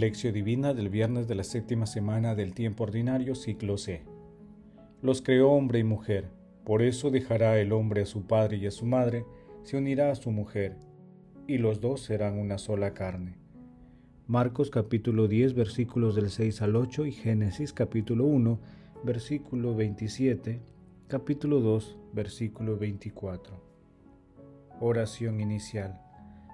Lección Divina del viernes de la séptima semana del tiempo ordinario, ciclo C. Los creó hombre y mujer, por eso dejará el hombre a su padre y a su madre, se unirá a su mujer, y los dos serán una sola carne. Marcos capítulo 10 versículos del 6 al 8 y Génesis capítulo 1 versículo 27, capítulo 2 versículo 24. Oración inicial.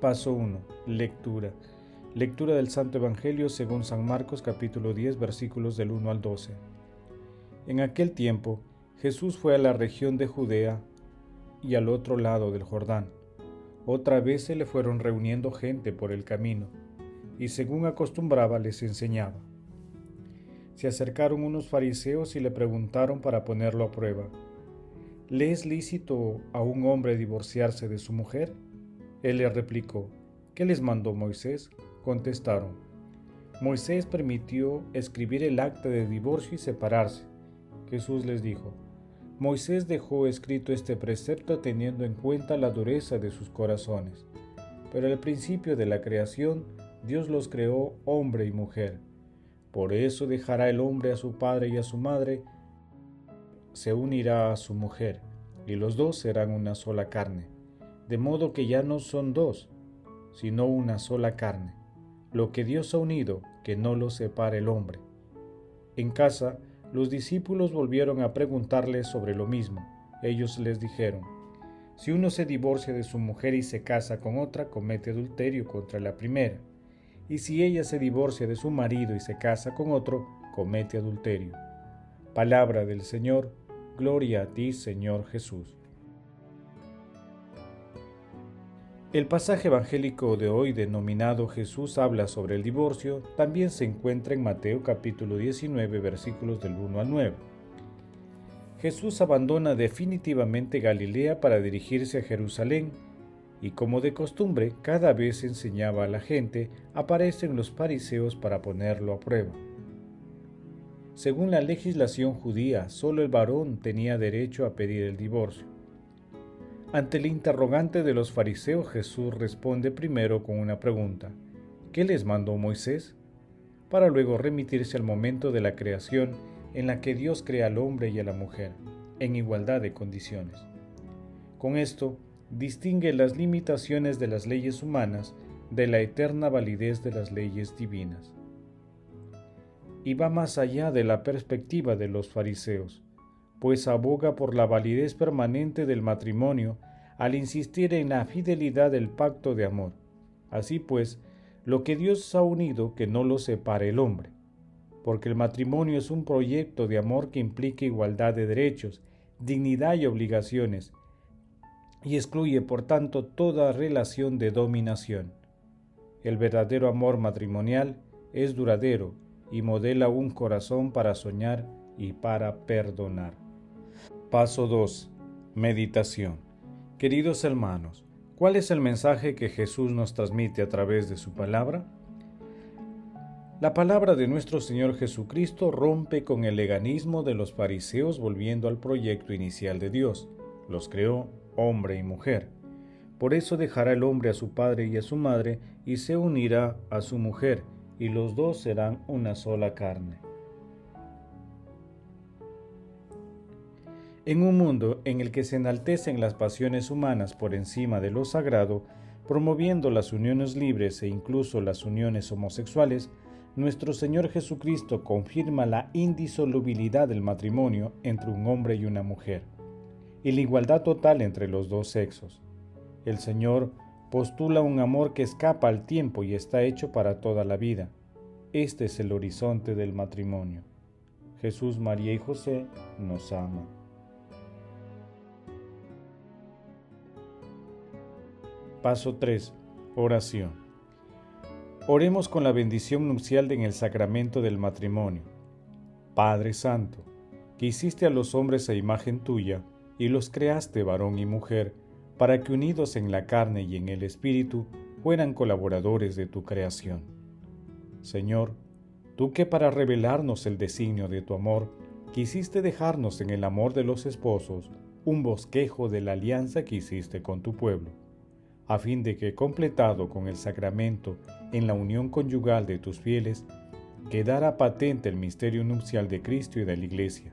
Paso 1. Lectura. Lectura del Santo Evangelio según San Marcos capítulo 10 versículos del 1 al 12. En aquel tiempo Jesús fue a la región de Judea y al otro lado del Jordán. Otra vez se le fueron reuniendo gente por el camino, y según acostumbraba les enseñaba. Se acercaron unos fariseos y le preguntaron para ponerlo a prueba, ¿le es lícito a un hombre divorciarse de su mujer? Él le replicó, ¿qué les mandó Moisés? Contestaron, Moisés permitió escribir el acta de divorcio y separarse. Jesús les dijo, Moisés dejó escrito este precepto teniendo en cuenta la dureza de sus corazones. Pero al principio de la creación, Dios los creó hombre y mujer. Por eso dejará el hombre a su padre y a su madre, se unirá a su mujer, y los dos serán una sola carne de modo que ya no son dos, sino una sola carne. Lo que Dios ha unido, que no lo separe el hombre. En casa, los discípulos volvieron a preguntarle sobre lo mismo. Ellos les dijeron, si uno se divorcia de su mujer y se casa con otra, comete adulterio contra la primera. Y si ella se divorcia de su marido y se casa con otro, comete adulterio. Palabra del Señor, gloria a ti, Señor Jesús. El pasaje evangélico de hoy denominado Jesús habla sobre el divorcio también se encuentra en Mateo capítulo 19 versículos del 1 al 9. Jesús abandona definitivamente Galilea para dirigirse a Jerusalén y como de costumbre cada vez enseñaba a la gente, aparecen los fariseos para ponerlo a prueba. Según la legislación judía, solo el varón tenía derecho a pedir el divorcio. Ante el interrogante de los fariseos, Jesús responde primero con una pregunta. ¿Qué les mandó Moisés? Para luego remitirse al momento de la creación en la que Dios crea al hombre y a la mujer, en igualdad de condiciones. Con esto, distingue las limitaciones de las leyes humanas de la eterna validez de las leyes divinas. Y va más allá de la perspectiva de los fariseos pues aboga por la validez permanente del matrimonio al insistir en la fidelidad del pacto de amor. Así pues, lo que Dios ha unido que no lo separe el hombre, porque el matrimonio es un proyecto de amor que implica igualdad de derechos, dignidad y obligaciones, y excluye por tanto toda relación de dominación. El verdadero amor matrimonial es duradero y modela un corazón para soñar y para perdonar. Paso 2. Meditación. Queridos hermanos, ¿cuál es el mensaje que Jesús nos transmite a través de su palabra? La palabra de nuestro Señor Jesucristo rompe con el leganismo de los fariseos volviendo al proyecto inicial de Dios. Los creó hombre y mujer. Por eso dejará el hombre a su padre y a su madre y se unirá a su mujer, y los dos serán una sola carne. En un mundo en el que se enaltecen las pasiones humanas por encima de lo sagrado, promoviendo las uniones libres e incluso las uniones homosexuales, nuestro Señor Jesucristo confirma la indisolubilidad del matrimonio entre un hombre y una mujer, y la igualdad total entre los dos sexos. El Señor postula un amor que escapa al tiempo y está hecho para toda la vida. Este es el horizonte del matrimonio. Jesús, María y José nos aman. Paso 3. Oración. Oremos con la bendición nupcial en el sacramento del matrimonio. Padre Santo, que hiciste a los hombres a imagen tuya, y los creaste varón y mujer, para que unidos en la carne y en el espíritu fueran colaboradores de tu creación. Señor, tú que para revelarnos el designio de tu amor, quisiste dejarnos en el amor de los esposos un bosquejo de la alianza que hiciste con tu pueblo a fin de que, completado con el sacramento en la unión conyugal de tus fieles, quedara patente el misterio nupcial de Cristo y de la Iglesia.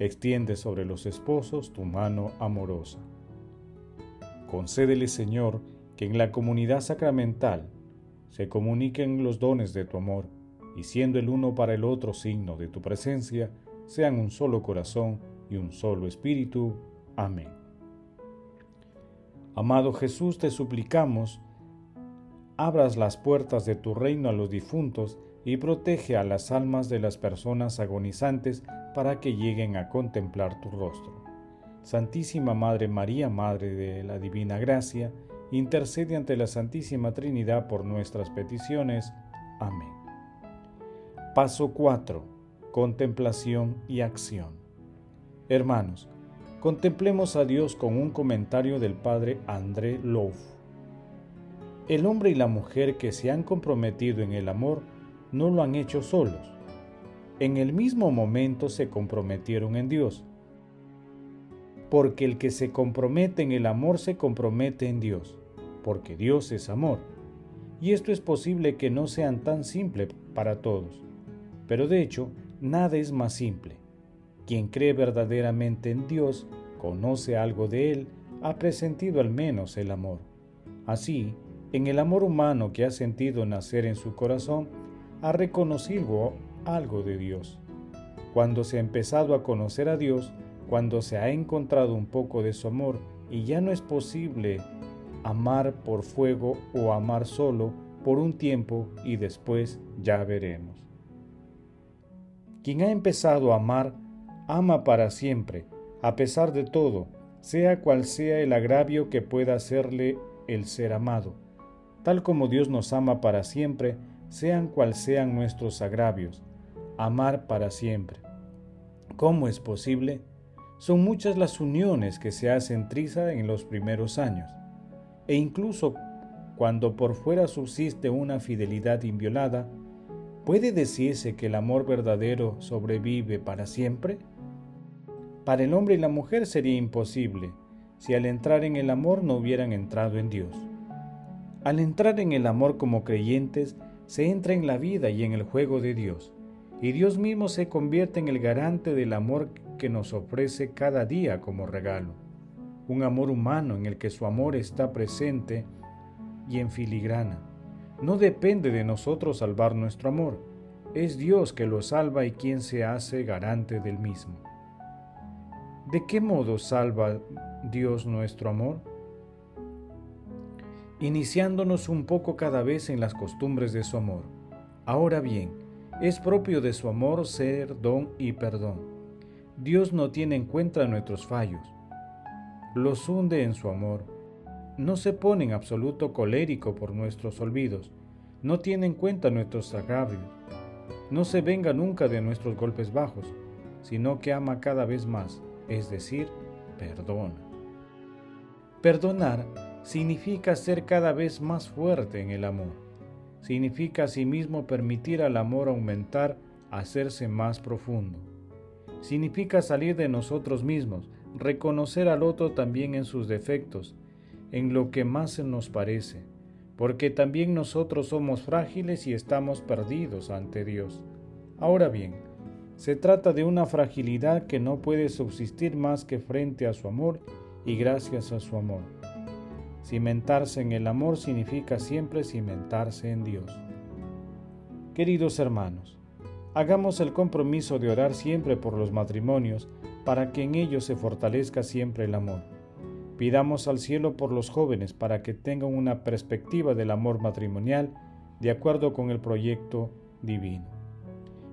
Extiende sobre los esposos tu mano amorosa. Concédele, Señor, que en la comunidad sacramental se comuniquen los dones de tu amor, y siendo el uno para el otro signo de tu presencia, sean un solo corazón y un solo espíritu. Amén. Amado Jesús, te suplicamos, abras las puertas de tu reino a los difuntos y protege a las almas de las personas agonizantes para que lleguen a contemplar tu rostro. Santísima Madre María, Madre de la Divina Gracia, intercede ante la Santísima Trinidad por nuestras peticiones. Amén. Paso 4. Contemplación y acción. Hermanos, Contemplemos a Dios con un comentario del padre André Louf. El hombre y la mujer que se han comprometido en el amor no lo han hecho solos. En el mismo momento se comprometieron en Dios. Porque el que se compromete en el amor se compromete en Dios, porque Dios es amor. Y esto es posible que no sean tan simple para todos. Pero de hecho, nada es más simple quien cree verdaderamente en Dios, conoce algo de Él, ha presentido al menos el amor. Así, en el amor humano que ha sentido nacer en su corazón, ha reconocido algo de Dios. Cuando se ha empezado a conocer a Dios, cuando se ha encontrado un poco de su amor y ya no es posible amar por fuego o amar solo por un tiempo y después ya veremos. Quien ha empezado a amar ama para siempre, a pesar de todo, sea cual sea el agravio que pueda hacerle el ser amado. Tal como Dios nos ama para siempre, sean cual sean nuestros agravios, amar para siempre. ¿Cómo es posible? Son muchas las uniones que se hacen triza en los primeros años, e incluso cuando por fuera subsiste una fidelidad inviolada, ¿puede decirse que el amor verdadero sobrevive para siempre? Para el hombre y la mujer sería imposible si al entrar en el amor no hubieran entrado en Dios. Al entrar en el amor como creyentes, se entra en la vida y en el juego de Dios, y Dios mismo se convierte en el garante del amor que nos ofrece cada día como regalo. Un amor humano en el que su amor está presente y en filigrana. No depende de nosotros salvar nuestro amor, es Dios que lo salva y quien se hace garante del mismo. ¿De qué modo salva Dios nuestro amor? Iniciándonos un poco cada vez en las costumbres de su amor. Ahora bien, es propio de su amor ser don y perdón. Dios no tiene en cuenta nuestros fallos. Los hunde en su amor. No se pone en absoluto colérico por nuestros olvidos. No tiene en cuenta nuestros agravios. No se venga nunca de nuestros golpes bajos, sino que ama cada vez más es decir, perdona. Perdonar significa ser cada vez más fuerte en el amor. Significa asimismo permitir al amor aumentar, hacerse más profundo. Significa salir de nosotros mismos, reconocer al otro también en sus defectos, en lo que más nos parece, porque también nosotros somos frágiles y estamos perdidos ante Dios. Ahora bien, se trata de una fragilidad que no puede subsistir más que frente a su amor y gracias a su amor. Cimentarse en el amor significa siempre cimentarse en Dios. Queridos hermanos, hagamos el compromiso de orar siempre por los matrimonios para que en ellos se fortalezca siempre el amor. Pidamos al cielo por los jóvenes para que tengan una perspectiva del amor matrimonial de acuerdo con el proyecto divino